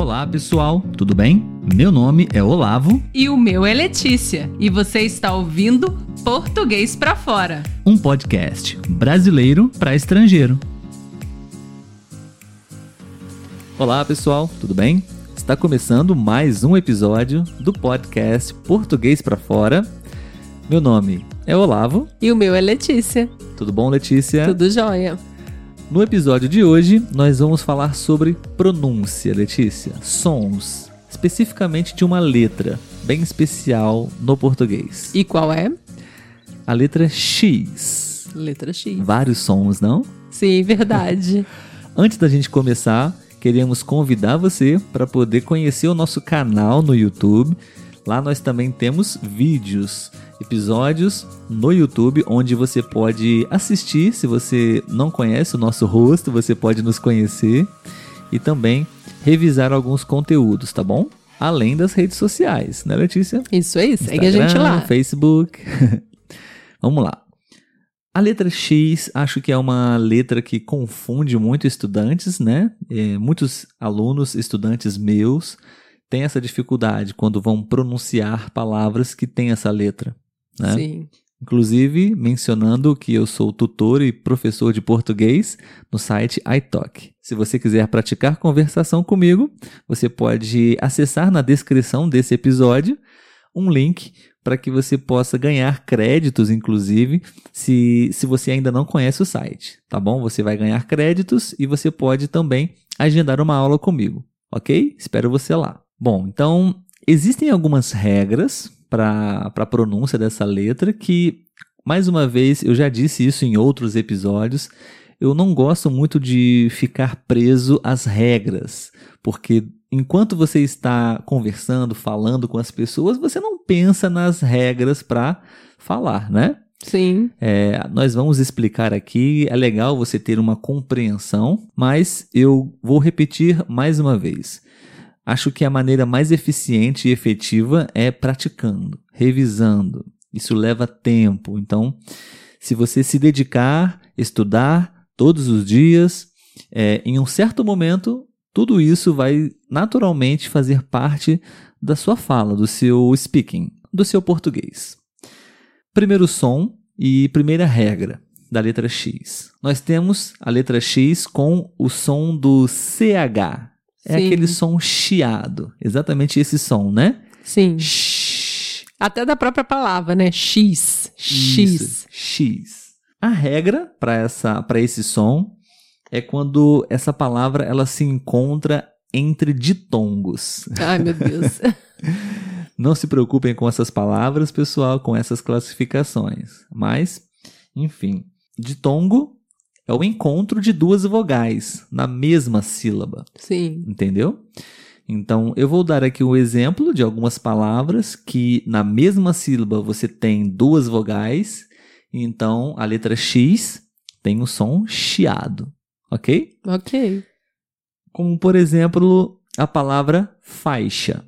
Olá, pessoal, tudo bem? Meu nome é Olavo. E o meu é Letícia. E você está ouvindo Português para Fora um podcast brasileiro para estrangeiro. Olá, pessoal, tudo bem? Está começando mais um episódio do podcast Português para Fora. Meu nome é Olavo. E o meu é Letícia. Tudo bom, Letícia? Tudo jóia. No episódio de hoje, nós vamos falar sobre pronúncia, Letícia, sons, especificamente de uma letra bem especial no português. E qual é? A letra X. Letra X. Vários sons, não? Sim, verdade. Antes da gente começar, queríamos convidar você para poder conhecer o nosso canal no YouTube. Lá nós também temos vídeos episódios no YouTube onde você pode assistir. Se você não conhece o nosso rosto, você pode nos conhecer e também revisar alguns conteúdos, tá bom? Além das redes sociais, né, Letícia? Isso aí, segue Instagram, a gente lá. Facebook. Vamos lá. A letra X acho que é uma letra que confunde muito estudantes, né? É, muitos alunos, estudantes meus, têm essa dificuldade quando vão pronunciar palavras que têm essa letra né? Sim. Inclusive mencionando que eu sou tutor e professor de português no site iTalk. Se você quiser praticar conversação comigo, você pode acessar na descrição desse episódio um link para que você possa ganhar créditos, inclusive, se, se você ainda não conhece o site, tá bom? Você vai ganhar créditos e você pode também agendar uma aula comigo, ok? Espero você lá. Bom, então existem algumas regras para a pronúncia dessa letra, que, mais uma vez, eu já disse isso em outros episódios, eu não gosto muito de ficar preso às regras, porque enquanto você está conversando, falando com as pessoas, você não pensa nas regras para falar, né? Sim. É, nós vamos explicar aqui. É legal você ter uma compreensão, mas eu vou repetir mais uma vez. Acho que a maneira mais eficiente e efetiva é praticando, revisando. Isso leva tempo. Então, se você se dedicar, estudar todos os dias, é, em um certo momento, tudo isso vai naturalmente fazer parte da sua fala, do seu speaking, do seu português. Primeiro som e primeira regra da letra X. Nós temos a letra X com o som do CH, é Sim. aquele som chiado. Exatamente esse som, né? Sim. Shhh. Até da própria palavra, né? X. X. Isso, X. A regra para esse som é quando essa palavra ela se encontra entre ditongos. Ai, meu Deus. Não se preocupem com essas palavras, pessoal, com essas classificações. Mas, enfim, ditongo é o encontro de duas vogais na mesma sílaba. Sim. Entendeu? Então, eu vou dar aqui um exemplo de algumas palavras que na mesma sílaba você tem duas vogais. Então, a letra X tem o som chiado. Ok? Ok. Como, por exemplo, a palavra faixa.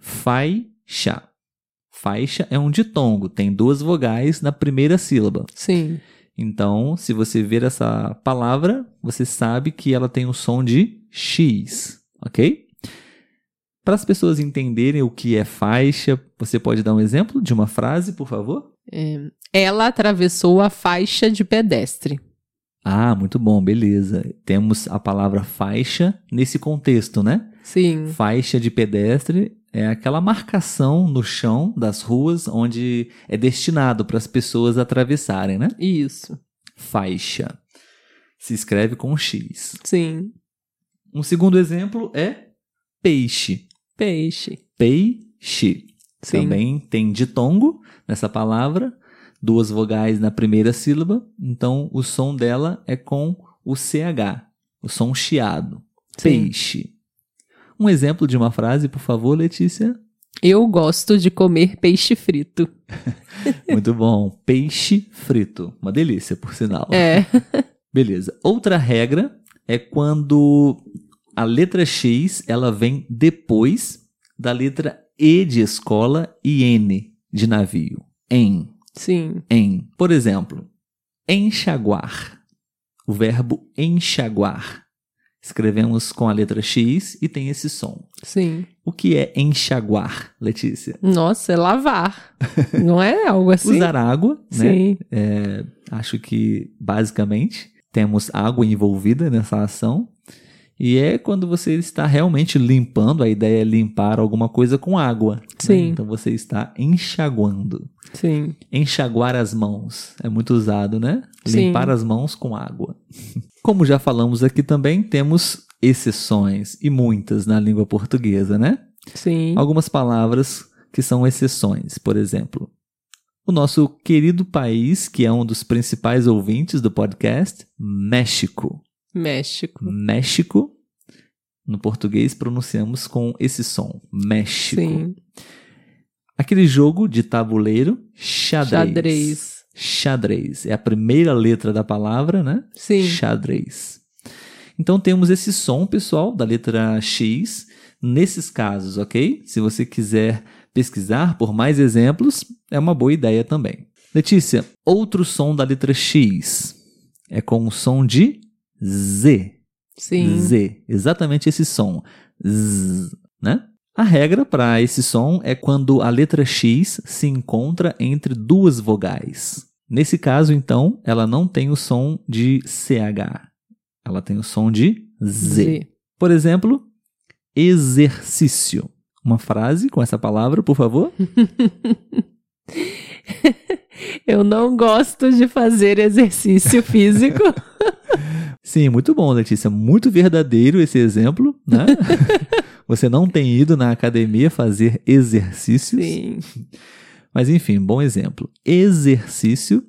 Faixa. Faixa é um ditongo, tem duas vogais na primeira sílaba. Sim. Então, se você ver essa palavra, você sabe que ela tem o som de X, ok? Para as pessoas entenderem o que é faixa, você pode dar um exemplo de uma frase, por favor? É, ela atravessou a faixa de pedestre. Ah, muito bom, beleza. Temos a palavra faixa nesse contexto, né? Sim. Faixa de pedestre é aquela marcação no chão das ruas onde é destinado para as pessoas atravessarem, né? Isso. Faixa. Se escreve com X. Sim. Um segundo exemplo é peixe. Peixe. Peixe. Sim. Também tem ditongo nessa palavra, duas vogais na primeira sílaba, então o som dela é com o CH, o som chiado. Sim. Peixe. Um exemplo de uma frase, por favor, Letícia? Eu gosto de comer peixe frito. Muito bom. Peixe frito. Uma delícia, por sinal. É. Beleza. Outra regra é quando a letra X ela vem depois da letra E de escola e N de navio. Em. Sim. Em. Por exemplo, enxaguar. O verbo enxaguar Escrevemos com a letra X e tem esse som. Sim. O que é enxaguar, Letícia? Nossa, é lavar. Não é algo assim? Usar água, né? Sim. É, acho que basicamente temos água envolvida nessa ação. E é quando você está realmente limpando, a ideia é limpar alguma coisa com água. né? Sim. Então você está enxaguando. Sim. Enxaguar as mãos é muito usado, né? Sim. Limpar as mãos com água. Como já falamos aqui também, temos exceções e muitas na língua portuguesa, né? Sim. Algumas palavras que são exceções, por exemplo. O nosso querido país, que é um dos principais ouvintes do podcast, México. México. México, no português pronunciamos com esse som, México. Sim. Aquele jogo de tabuleiro, xadrez. Xadrez. Xadrez. É a primeira letra da palavra, né? Sim. Xadrez. Então temos esse som, pessoal, da letra X, nesses casos, ok? Se você quiser pesquisar por mais exemplos, é uma boa ideia também. Letícia, outro som da letra X é com o som de Z. Sim. Z. Exatamente esse som. Z, né? A regra para esse som é quando a letra X se encontra entre duas vogais. Nesse caso, então, ela não tem o som de CH. Ela tem o som de Z. Z. Por exemplo, exercício. Uma frase com essa palavra, por favor. Eu não gosto de fazer exercício físico. Sim, muito bom, Letícia. Muito verdadeiro esse exemplo, né? Você não tem ido na academia fazer exercícios. Sim. Mas enfim, bom exemplo. Exercício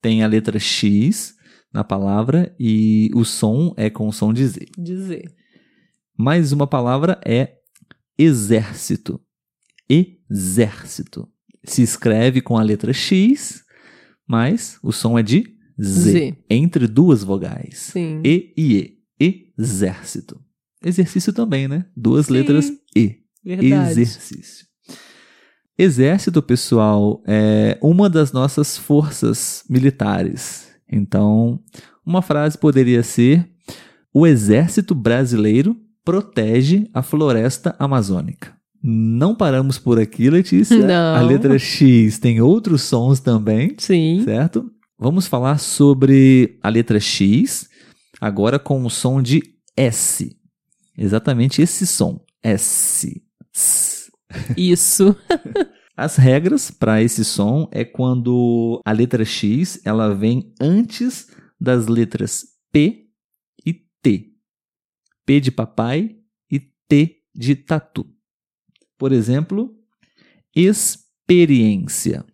tem a letra X na palavra e o som é com o som de Z. Dizer. Mais uma palavra é exército. Exército. Se escreve com a letra X, mas o som é de Z, Z. entre duas vogais. Sim. E e E. Exército. Exercício também, né? Duas Sim. letras E. Verdade. Exercício. Exército, pessoal, é uma das nossas forças militares. Então, uma frase poderia ser: O exército brasileiro protege a floresta amazônica. Não paramos por aqui, Letícia. Não. A letra X tem outros sons também, Sim. certo? Vamos falar sobre a letra X, agora com o som de S. Exatamente esse som. S. S. Isso. As regras para esse som é quando a letra X ela vem antes das letras P e T. P de papai e T de tatu. Por exemplo, experiência.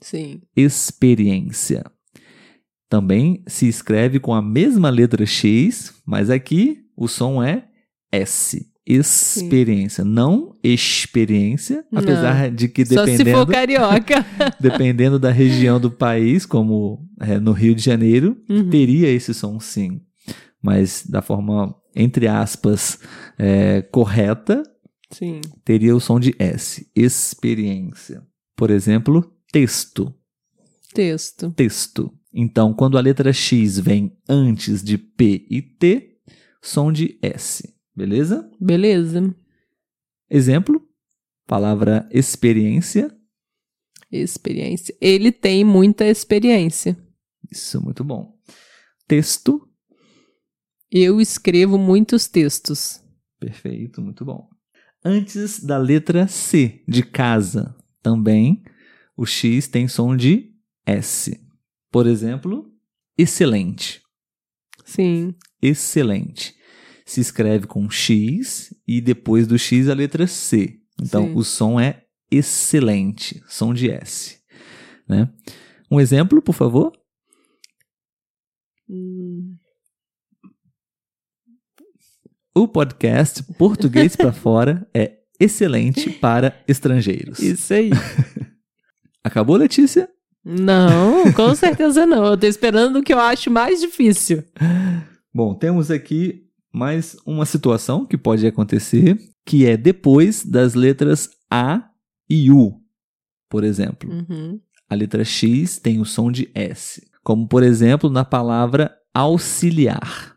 Sim. Experiência. Também se escreve com a mesma letra X, mas aqui o som é S. Experiência, não experiência, Não. apesar de que Só se dependendo for carioca. dependendo da região do país, como é, no Rio de Janeiro, Uhum. teria esse som sim. Mas da forma, entre aspas, é, correta, Sim. teria o som de S. Experiência. Por exemplo, texto. Texto. Texto. Então, quando a letra X vem antes de P e T, som de S. Beleza? Beleza. Exemplo: palavra experiência. Experiência. Ele tem muita experiência. Isso, muito bom. Texto. Eu escrevo muitos textos. Perfeito, muito bom. Antes da letra C, de casa, também o X tem som de S. Por exemplo, excelente. Sim. Excelente. Se escreve com X e depois do X a letra C. Então Sim. o som é excelente, som de S. Né? Um exemplo, por favor? Hum, O podcast Português para Fora é excelente para estrangeiros. Isso aí. Acabou, Letícia? Não, com certeza não. Eu tô esperando o que eu acho mais difícil. Bom, temos aqui mais uma situação que pode acontecer, que é depois das letras A e U. Por exemplo, Uhum. a letra X tem o som de S, como por exemplo na palavra auxiliar.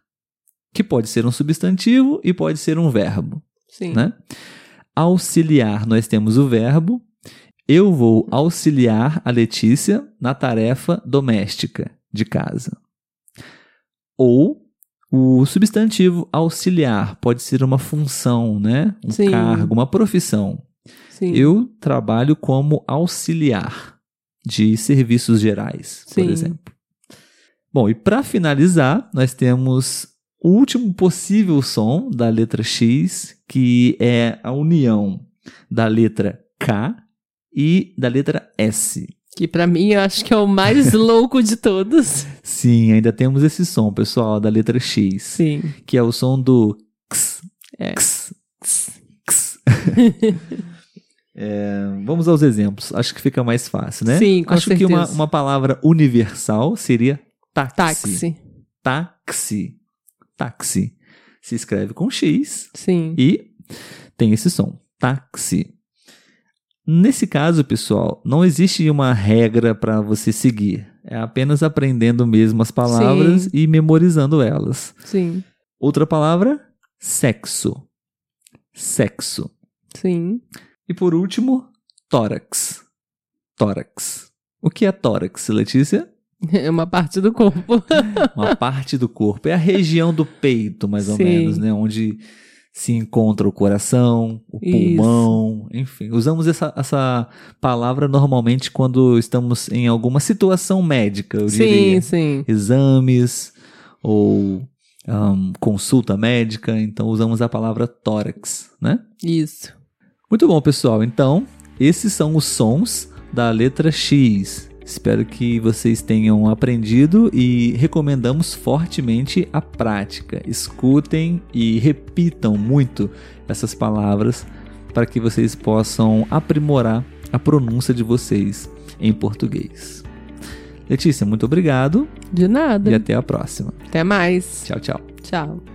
que pode ser um substantivo e pode ser um verbo, Sim. né? Auxiliar, nós temos o verbo. Eu vou auxiliar a Letícia na tarefa doméstica de casa. Ou o substantivo auxiliar pode ser uma função, né? Um Sim. cargo, uma profissão. Sim. Eu trabalho como auxiliar de serviços gerais, por Sim. exemplo. Bom, e para finalizar, nós temos o último possível som da letra X, que é a união da letra K e da letra S. Que pra mim eu acho que é o mais louco de todos. Sim, ainda temos esse som, pessoal, da letra X, Sim. que é o som do x, É. x, x, x. É, vamos aos exemplos. Acho que fica mais fácil, né? Sim, com Acho que uma, certeza. uma palavra universal seria táxi. Táxi. Táxi. Táxi. Se escreve com X Sim. e tem esse som. Táxi. Nesse caso, pessoal, não existe uma regra para você seguir. É apenas aprendendo mesmo as palavras Sim. e memorizando elas. Sim. Outra palavra, sexo. Sexo. Sim. E por último, tórax. Tórax. O que é tórax, Letícia? É uma parte do corpo. Uma parte do corpo. É a região do peito, mais ou Sim. menos, né? Onde se encontra o coração, o Isso. pulmão, enfim. Usamos essa, essa palavra normalmente quando estamos em alguma situação médica, eu diria. sim, sim. Exames ou ahn, consulta médica. Então usamos a palavra tórax, né? Isso. Muito bom, pessoal. Então, esses são os sons da letra X. Espero que vocês tenham aprendido e recomendamos fortemente a prática. Escutem e repitam muito essas palavras para que vocês possam aprimorar a pronúncia de vocês em português. Letícia, muito obrigado De nada. e até a próxima. Até mais. Tchau, tchau. Tchau.